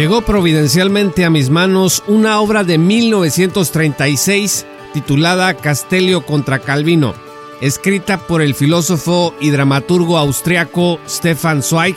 Llegó providencialmente a mis manos una obra de 1936 titulada Castelio contra Calvino, escrita por el filósofo y dramaturgo austriaco Stefan Zweig.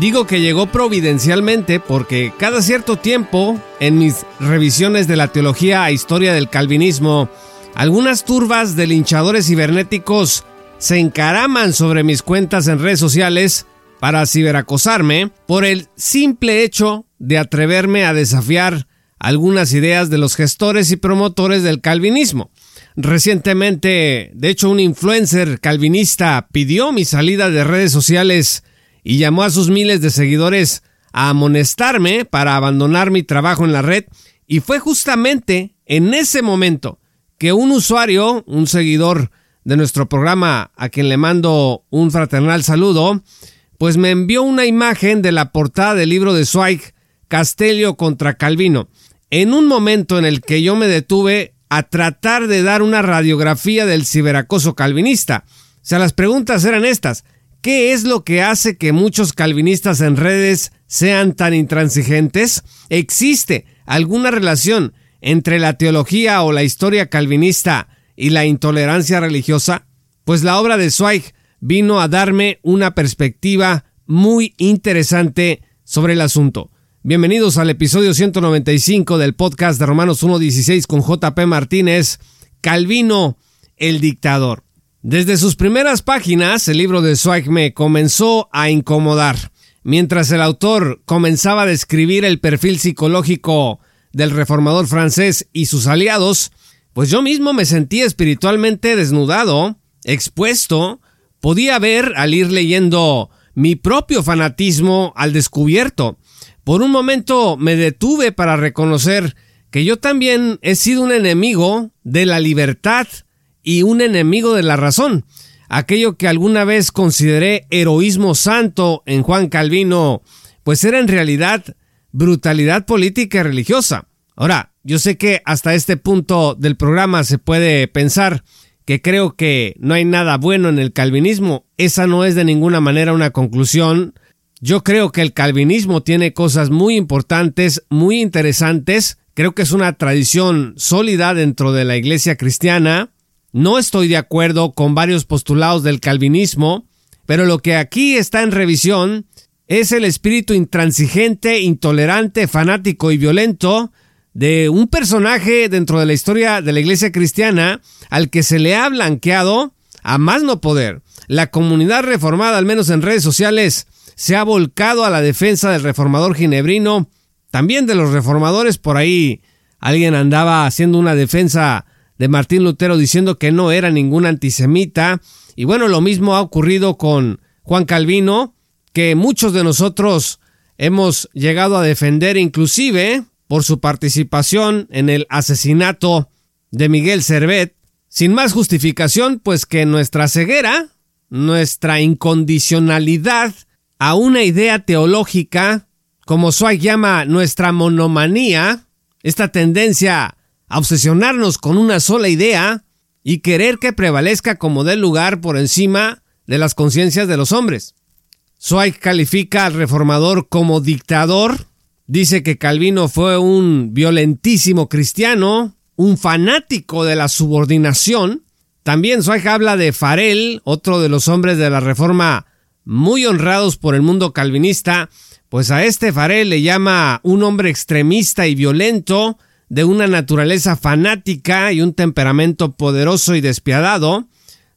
Digo que llegó providencialmente porque cada cierto tiempo, en mis revisiones de la teología e historia del calvinismo, algunas turbas de linchadores cibernéticos se encaraman sobre mis cuentas en redes sociales para ciberacosarme por el simple hecho de atreverme a desafiar algunas ideas de los gestores y promotores del calvinismo. Recientemente, de hecho, un influencer calvinista pidió mi salida de redes sociales y llamó a sus miles de seguidores a amonestarme para abandonar mi trabajo en la red y fue justamente en ese momento que un usuario, un seguidor de nuestro programa a quien le mando un fraternal saludo, pues me envió una imagen de la portada del libro de Zweig, Castelio contra Calvino, en un momento en el que yo me detuve a tratar de dar una radiografía del ciberacoso calvinista. O sea, las preguntas eran estas. ¿Qué es lo que hace que muchos calvinistas en redes sean tan intransigentes? ¿Existe alguna relación entre la teología o la historia calvinista y la intolerancia religiosa? Pues la obra de Zweig vino a darme una perspectiva muy interesante sobre el asunto. Bienvenidos al episodio 195 del podcast de Romanos 1.16 con JP Martínez, Calvino, el dictador. Desde sus primeras páginas, el libro de Zweig me comenzó a incomodar. Mientras el autor comenzaba a describir el perfil psicológico del reformador francés y sus aliados, pues yo mismo me sentí espiritualmente desnudado, expuesto, podía ver al ir leyendo mi propio fanatismo al descubierto. Por un momento me detuve para reconocer que yo también he sido un enemigo de la libertad y un enemigo de la razón. Aquello que alguna vez consideré heroísmo santo en Juan Calvino, pues era en realidad brutalidad política y religiosa. Ahora, yo sé que hasta este punto del programa se puede pensar, que creo que no hay nada bueno en el calvinismo. Esa no es de ninguna manera una conclusión. Yo creo que el calvinismo tiene cosas muy importantes, muy interesantes. Creo que es una tradición sólida dentro de la iglesia cristiana. No estoy de acuerdo con varios postulados del calvinismo, pero lo que aquí está en revisión es el espíritu intransigente, intolerante, fanático y violento de un personaje dentro de la historia de la iglesia cristiana al que se le ha blanqueado a más no poder. La comunidad reformada, al menos en redes sociales, se ha volcado a la defensa del reformador ginebrino, también de los reformadores por ahí. Alguien andaba haciendo una defensa de Martín Lutero diciendo que no era ningún antisemita. Y bueno, lo mismo ha ocurrido con Juan Calvino, que muchos de nosotros hemos llegado a defender inclusive por su participación en el asesinato de Miguel Servet, sin más justificación, pues que nuestra ceguera, nuestra incondicionalidad a una idea teológica, como Zweig llama nuestra monomanía, esta tendencia a obsesionarnos con una sola idea y querer que prevalezca como dé lugar por encima de las conciencias de los hombres. Zweig califica al reformador como dictador, Dice que Calvino fue un violentísimo cristiano, un fanático de la subordinación. También Zweig habla de Farel, otro de los hombres de la Reforma muy honrados por el mundo calvinista, pues a este Farel le llama un hombre extremista y violento, de una naturaleza fanática y un temperamento poderoso y despiadado.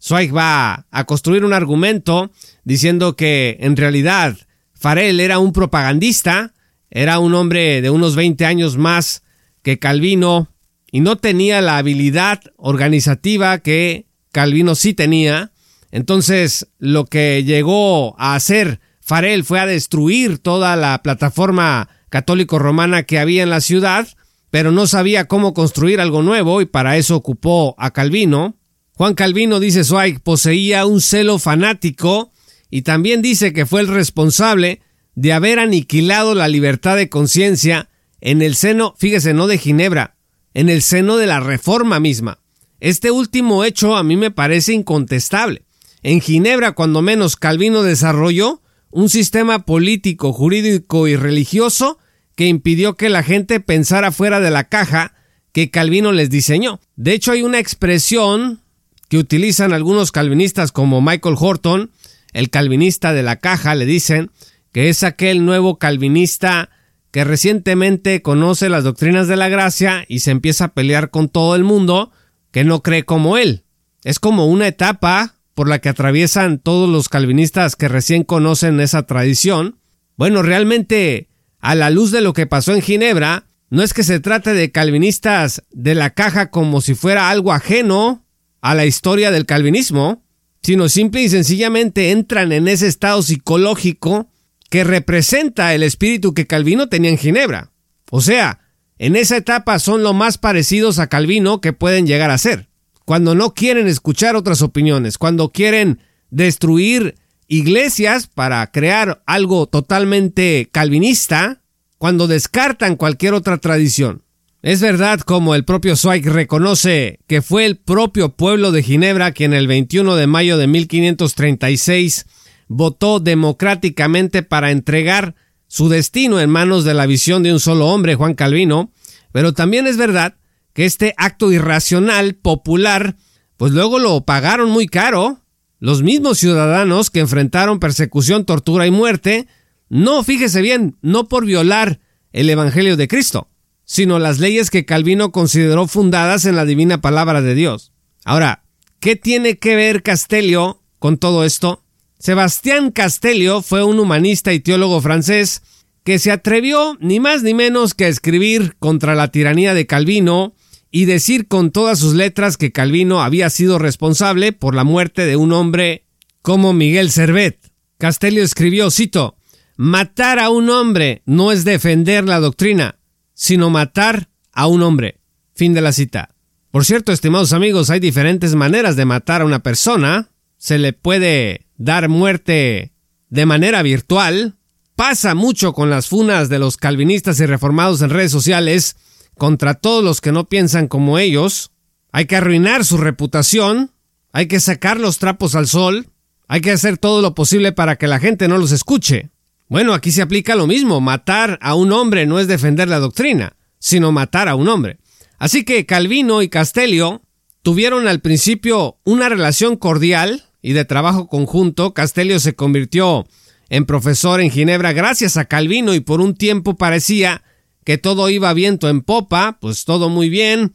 Zweig va a construir un argumento diciendo que en realidad Farel era un propagandista, era un hombre de unos 20 años más que Calvino y no tenía la habilidad organizativa que Calvino sí tenía. Entonces, lo que llegó a hacer Farel fue a destruir toda la plataforma católico-romana que había en la ciudad, pero no sabía cómo construir algo nuevo y para eso ocupó a Calvino. Juan Calvino, dice Zweig, poseía un celo fanático y también dice que fue el responsable de haber aniquilado la libertad de conciencia en el seno, fíjese, no de Ginebra, en el seno de la reforma misma. Este último hecho a mí me parece incontestable. En Ginebra, cuando menos, Calvino desarrolló un sistema político, jurídico y religioso que impidió que la gente pensara fuera de la caja que Calvino les diseñó. De hecho, hay una expresión que utilizan algunos calvinistas como Michael Horton, el calvinista de la caja, le dicen que es aquel nuevo calvinista que recientemente conoce las doctrinas de la gracia y se empieza a pelear con todo el mundo que no cree como él. Es como una etapa por la que atraviesan todos los calvinistas que recién conocen esa tradición. Bueno, realmente, a la luz de lo que pasó en Ginebra, no es que se trate de calvinistas de la caja como si fuera algo ajeno a la historia del calvinismo, sino simple y sencillamente entran en ese estado psicológico que representa el espíritu que Calvino tenía en Ginebra. O sea, en esa etapa son lo más parecidos a Calvino que pueden llegar a ser. Cuando no quieren escuchar otras opiniones, cuando quieren destruir iglesias para crear algo totalmente calvinista, cuando descartan cualquier otra tradición. Es verdad, como el propio Zweig reconoce, que fue el propio pueblo de Ginebra quien el 21 de mayo de 1536 votó democráticamente para entregar su destino en manos de la visión de un solo hombre, Juan Calvino, pero también es verdad que este acto irracional, popular, pues luego lo pagaron muy caro. Los mismos ciudadanos que enfrentaron persecución, tortura y muerte, no, fíjese bien, no por violar el Evangelio de Cristo, sino las leyes que Calvino consideró fundadas en la divina palabra de Dios. Ahora, ¿qué tiene que ver Castelio con todo esto? Sebastián Castelio fue un humanista y teólogo francés que se atrevió ni más ni menos que a escribir contra la tiranía de Calvino y decir con todas sus letras que Calvino había sido responsable por la muerte de un hombre como Miguel Servet. Castelio escribió, cito, Matar a un hombre no es defender la doctrina, sino matar a un hombre. Fin de la cita. Por cierto, estimados amigos, hay diferentes maneras de matar a una persona. Se le puede dar muerte de manera virtual. Pasa mucho con las funas de los calvinistas y reformados en redes sociales contra todos los que no piensan como ellos. Hay que arruinar su reputación. Hay que sacar los trapos al sol. Hay que hacer todo lo posible para que la gente no los escuche. Bueno, aquí se aplica lo mismo. Matar a un hombre no es defender la doctrina, sino matar a un hombre. Así que Calvino y Castelio tuvieron al principio una relación cordial y de trabajo conjunto. Castelio se convirtió en profesor en Ginebra gracias a Calvino y por un tiempo parecía que todo iba viento en popa, pues todo muy bien.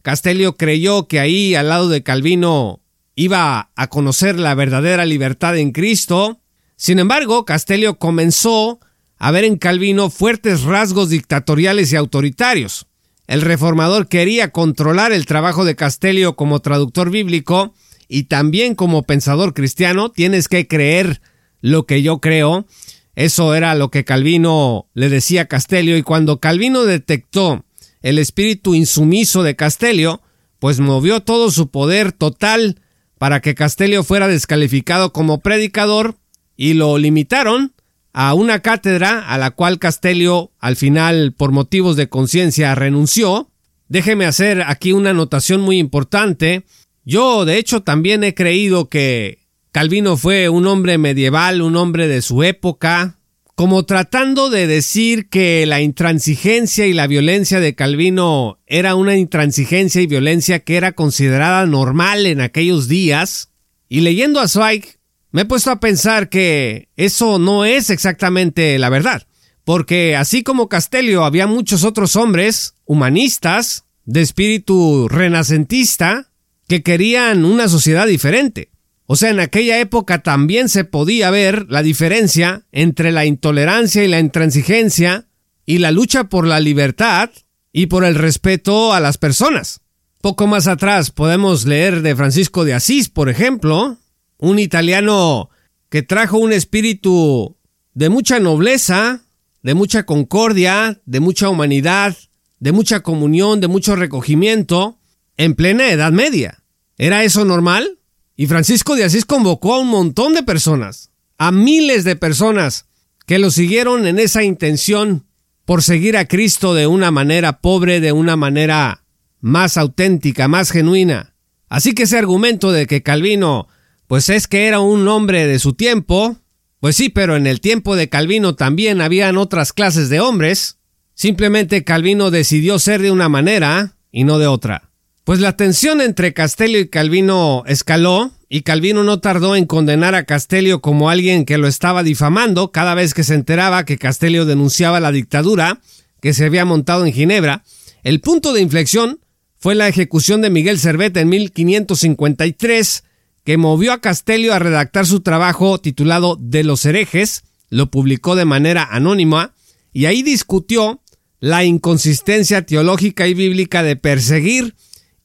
Castelio creyó que ahí al lado de Calvino iba a conocer la verdadera libertad en Cristo. Sin embargo, Castelio comenzó a ver en Calvino fuertes rasgos dictatoriales y autoritarios. El reformador quería controlar el trabajo de Castelio como traductor bíblico y también como pensador cristiano. Tienes que creer lo que yo creo. Eso era lo que Calvino le decía a Castelio y cuando Calvino detectó el espíritu insumiso de Castelio, pues movió todo su poder total para que Castelio fuera descalificado como predicador y lo limitaron a una cátedra a la cual Castelio al final por motivos de conciencia renunció. Déjeme hacer aquí una anotación muy importante. Yo de hecho también he creído que Calvino fue un hombre medieval, un hombre de su época, como tratando de decir que la intransigencia y la violencia de Calvino era una intransigencia y violencia que era considerada normal en aquellos días. Y leyendo a Zweig, me he puesto a pensar que eso no es exactamente la verdad, porque así como Castelio había muchos otros hombres humanistas, de espíritu renacentista, que querían una sociedad diferente. O sea, en aquella época también se podía ver la diferencia entre la intolerancia y la intransigencia y la lucha por la libertad y por el respeto a las personas. Poco más atrás podemos leer de Francisco de Asís, por ejemplo, un italiano que trajo un espíritu de mucha nobleza, de mucha concordia, de mucha humanidad, de mucha comunión, de mucho recogimiento, en plena Edad Media. ¿Era eso normal? Y Francisco de Asís convocó a un montón de personas, a miles de personas, que lo siguieron en esa intención por seguir a Cristo de una manera pobre, de una manera más auténtica, más genuina. Así que ese argumento de que Calvino, pues es que era un hombre de su tiempo, pues sí, pero en el tiempo de Calvino también habían otras clases de hombres. Simplemente Calvino decidió ser de una manera y no de otra. Pues la tensión entre Castello y Calvino escaló, y Calvino no tardó en condenar a Castello como alguien que lo estaba difamando cada vez que se enteraba que Castello denunciaba la dictadura que se había montado en Ginebra. El punto de inflexión fue la ejecución de Miguel Servet en 1553, que movió a Castello a redactar su trabajo titulado De los herejes, lo publicó de manera anónima, y ahí discutió la inconsistencia teológica y bíblica de perseguir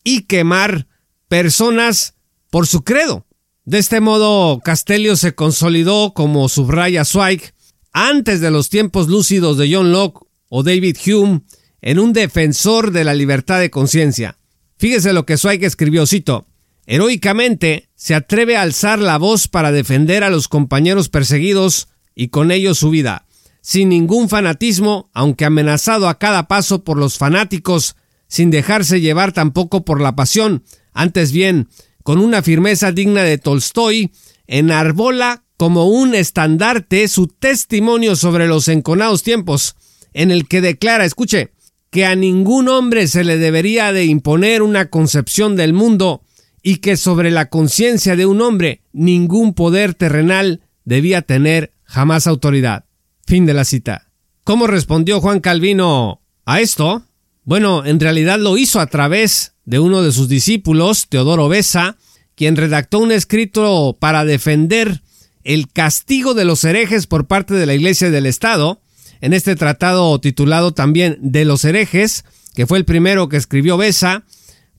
y quemar personas por su credo. De este modo, Castello se consolidó como subraya Zweig antes de los tiempos lúcidos de John Locke o David Hume en un defensor de la libertad de conciencia. Fíjese lo que Zweig escribió, cito, Heroicamente se atreve a alzar la voz para defender a los compañeros perseguidos y con ellos su vida, sin ningún fanatismo, aunque amenazado a cada paso por los fanáticos, sin dejarse llevar tampoco por la pasión, antes bien, con una firmeza digna de Tolstoy, enarbola como un estandarte su testimonio sobre los enconados tiempos, en el que declara, escuche, que a ningún hombre se le debería de imponer una concepción del mundo y que sobre la conciencia de un hombre ningún poder terrenal debía tener jamás autoridad. Fin de la cita. ¿Cómo respondió Juan Calvino a esto? Bueno, en realidad lo hizo a través de uno de sus discípulos, Teodoro Besa, quien redactó un escrito para defender el castigo de los herejes por parte de la Iglesia del Estado, en este tratado titulado también de los herejes, que fue el primero que escribió Besa,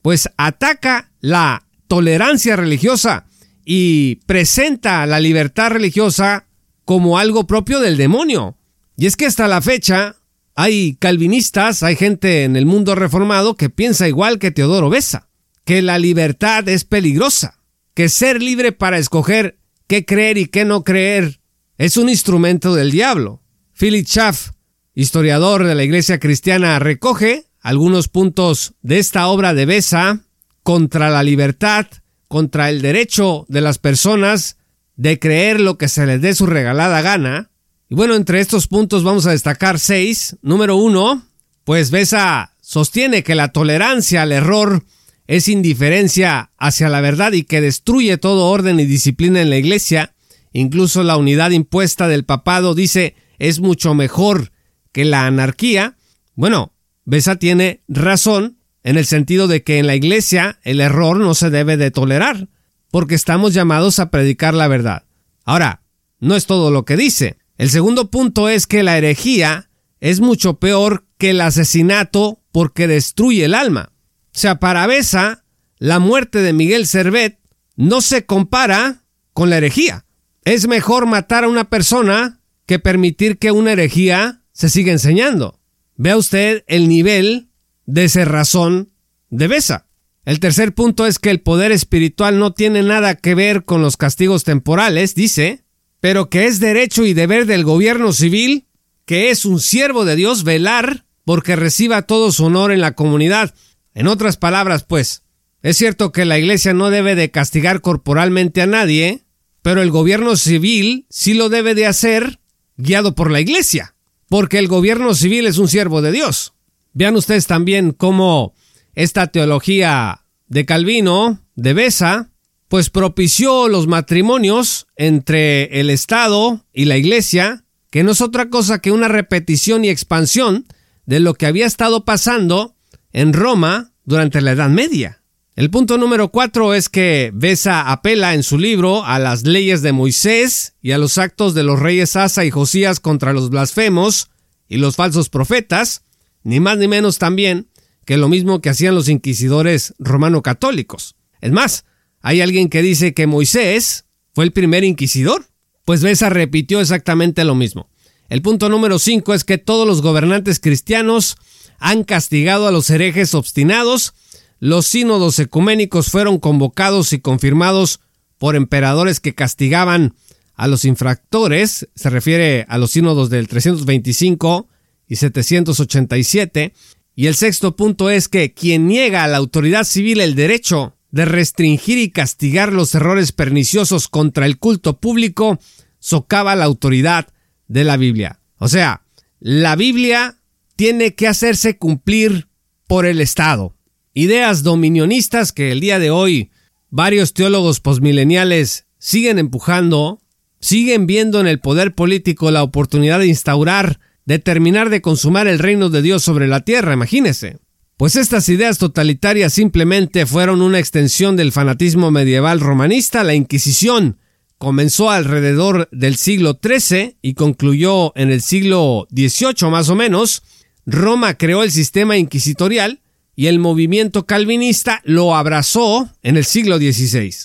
pues ataca la tolerancia religiosa y presenta la libertad religiosa como algo propio del demonio. Y es que hasta la fecha hay calvinistas, hay gente en el mundo reformado que piensa igual que Teodoro Besa, que la libertad es peligrosa, que ser libre para escoger qué creer y qué no creer es un instrumento del diablo. Philip Schaff, historiador de la Iglesia cristiana, recoge algunos puntos de esta obra de Besa contra la libertad, contra el derecho de las personas de creer lo que se les dé su regalada gana. Y bueno, entre estos puntos vamos a destacar seis. Número uno, pues Besa sostiene que la tolerancia al error es indiferencia hacia la verdad y que destruye todo orden y disciplina en la iglesia. Incluso la unidad impuesta del papado dice es mucho mejor que la anarquía. Bueno, Besa tiene razón en el sentido de que en la iglesia el error no se debe de tolerar, porque estamos llamados a predicar la verdad. Ahora, no es todo lo que dice. El segundo punto es que la herejía es mucho peor que el asesinato porque destruye el alma. O sea, para Besa, la muerte de Miguel Servet no se compara con la herejía. Es mejor matar a una persona que permitir que una herejía se siga enseñando. Vea usted el nivel de razón de Besa. El tercer punto es que el poder espiritual no tiene nada que ver con los castigos temporales, dice, pero que es derecho y deber del gobierno civil, que es un siervo de Dios, velar porque reciba todo su honor en la comunidad. En otras palabras, pues, es cierto que la iglesia no debe de castigar corporalmente a nadie, pero el gobierno civil sí lo debe de hacer guiado por la iglesia, porque el gobierno civil es un siervo de Dios. Vean ustedes también cómo esta teología de Calvino, de Besa, pues propició los matrimonios entre el Estado y la Iglesia, que no es otra cosa que una repetición y expansión de lo que había estado pasando en Roma durante la Edad Media. El punto número cuatro es que Besa apela en su libro a las leyes de Moisés y a los actos de los reyes Asa y Josías contra los blasfemos y los falsos profetas, ni más ni menos también que lo mismo que hacían los inquisidores romano-católicos. Es más, hay alguien que dice que Moisés fue el primer inquisidor. Pues Besa repitió exactamente lo mismo. El punto número 5 es que todos los gobernantes cristianos han castigado a los herejes obstinados. Los sínodos ecuménicos fueron convocados y confirmados por emperadores que castigaban a los infractores, se refiere a los sínodos del 325 y 787, y el sexto punto es que quien niega a la autoridad civil el derecho de restringir y castigar los errores perniciosos contra el culto público, socava la autoridad de la Biblia. O sea, la Biblia tiene que hacerse cumplir por el Estado. Ideas dominionistas que el día de hoy varios teólogos posmileniales siguen empujando, siguen viendo en el poder político la oportunidad de instaurar, de terminar de consumar el reino de Dios sobre la tierra, imagínese. Pues estas ideas totalitarias simplemente fueron una extensión del fanatismo medieval romanista, la Inquisición, comenzó alrededor del siglo XIII y concluyó en el siglo XVIII más o menos, Roma creó el sistema inquisitorial y el movimiento calvinista lo abrazó en el siglo XVI.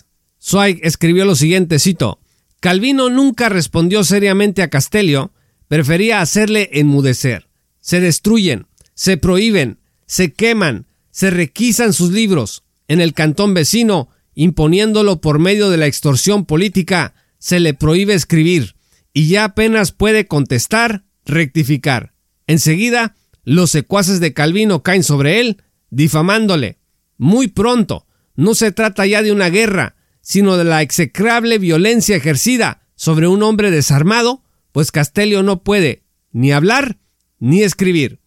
Zweig escribió lo siguiente, cito, Calvino nunca respondió seriamente a Castelio, prefería hacerle enmudecer. Se destruyen, se prohíben, se queman, se requisan sus libros. En el cantón vecino, imponiéndolo por medio de la extorsión política, se le prohíbe escribir y ya apenas puede contestar, rectificar. Enseguida, los secuaces de Calvino caen sobre él, difamándole. Muy pronto, no se trata ya de una guerra, sino de la execrable violencia ejercida sobre un hombre desarmado, pues Castelio no puede ni hablar ni escribir.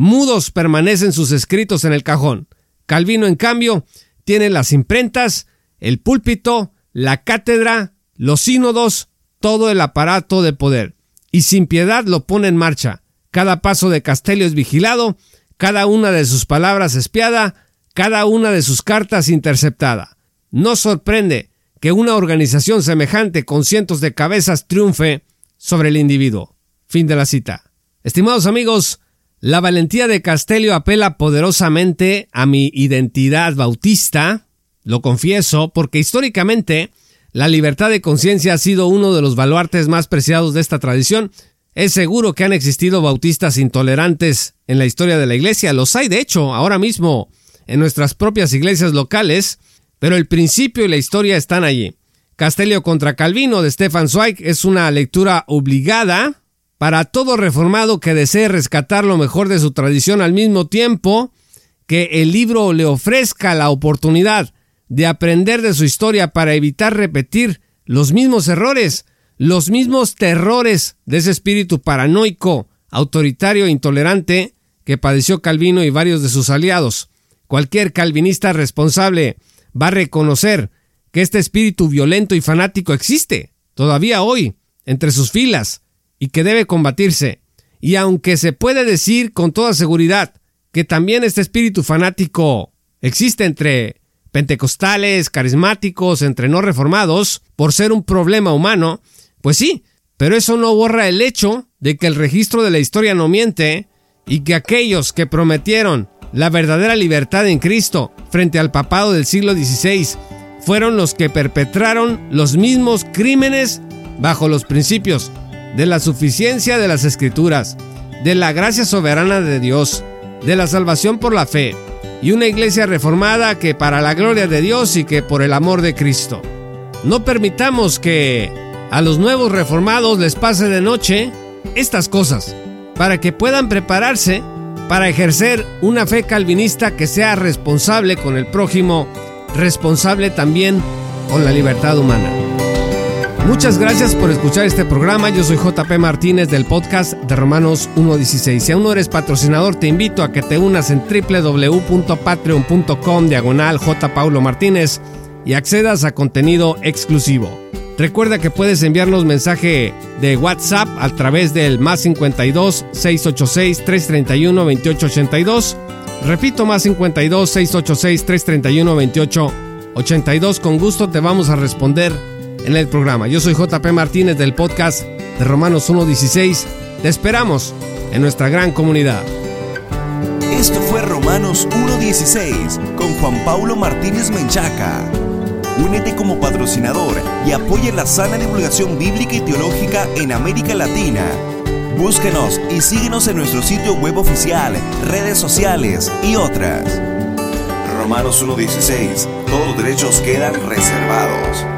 Mudos permanecen sus escritos en el cajón. Calvino, en cambio, tiene las imprentas, el púlpito, la cátedra, los sínodos, todo el aparato de poder, y sin piedad lo pone en marcha. Cada paso de Castelio es vigilado, cada una de sus palabras espiada, cada una de sus cartas interceptada. No sorprende que una organización semejante con cientos de cabezas triunfe sobre el individuo. Fin de la cita. Estimados amigos, la valentía de Castelio apela poderosamente a mi identidad bautista, lo confieso, porque históricamente la libertad de conciencia ha sido uno de los baluartes más preciados de esta tradición. Es seguro que han existido bautistas intolerantes en la historia de la iglesia, los hay de hecho ahora mismo en nuestras propias iglesias locales, pero el principio y la historia están allí. Castelio contra Calvino de Stefan Zweig es una lectura obligada para todo reformado que desee rescatar lo mejor de su tradición al mismo tiempo que el libro le ofrezca la oportunidad de aprender de su historia para evitar repetir los mismos errores, los mismos terrores de ese espíritu paranoico, autoritario e intolerante que padeció Calvino y varios de sus aliados. Cualquier calvinista responsable va a reconocer que este espíritu violento y fanático existe, todavía hoy, entre sus filas, y que debe combatirse. Y aunque se puede decir con toda seguridad que también este espíritu fanático existe entre pentecostales, carismáticos, entre no reformados, por ser un problema humano, pues sí, pero eso no borra el hecho de que el registro de la historia no miente y que aquellos que prometieron la verdadera libertad en Cristo frente al papado del siglo XVI fueron los que perpetraron los mismos crímenes bajo los principios de la suficiencia de las escrituras, de la gracia soberana de Dios, de la salvación por la fe, y una iglesia reformada que para la gloria de Dios y que por el amor de Cristo. No permitamos que a los nuevos reformados les pase de noche estas cosas, para que puedan prepararse para ejercer una fe calvinista que sea responsable con el prójimo, responsable también con la libertad humana. Muchas gracias por escuchar este programa. Yo soy JP Martínez del podcast de Romanos 1.16. Si aún no eres patrocinador, te invito a que te unas en www.patreon.com diagonal. Paulo Martínez y accedas a contenido exclusivo. Recuerda que puedes enviarnos mensaje de WhatsApp a través del más 52 686 331 2882. Repito, más 52 686 331 2882. Con gusto te vamos a responder en el programa. Yo soy JP Martínez del podcast de Romanos 1.16. Te esperamos en nuestra gran comunidad. Esto fue Romanos 1.16 con Juan Pablo Martínez Menchaca Únete como patrocinador y apoya la sana divulgación bíblica y teológica en América Latina. Búsquenos y síguenos en nuestro sitio web oficial, redes sociales y otras. Romanos 1.16. Todos los derechos quedan reservados.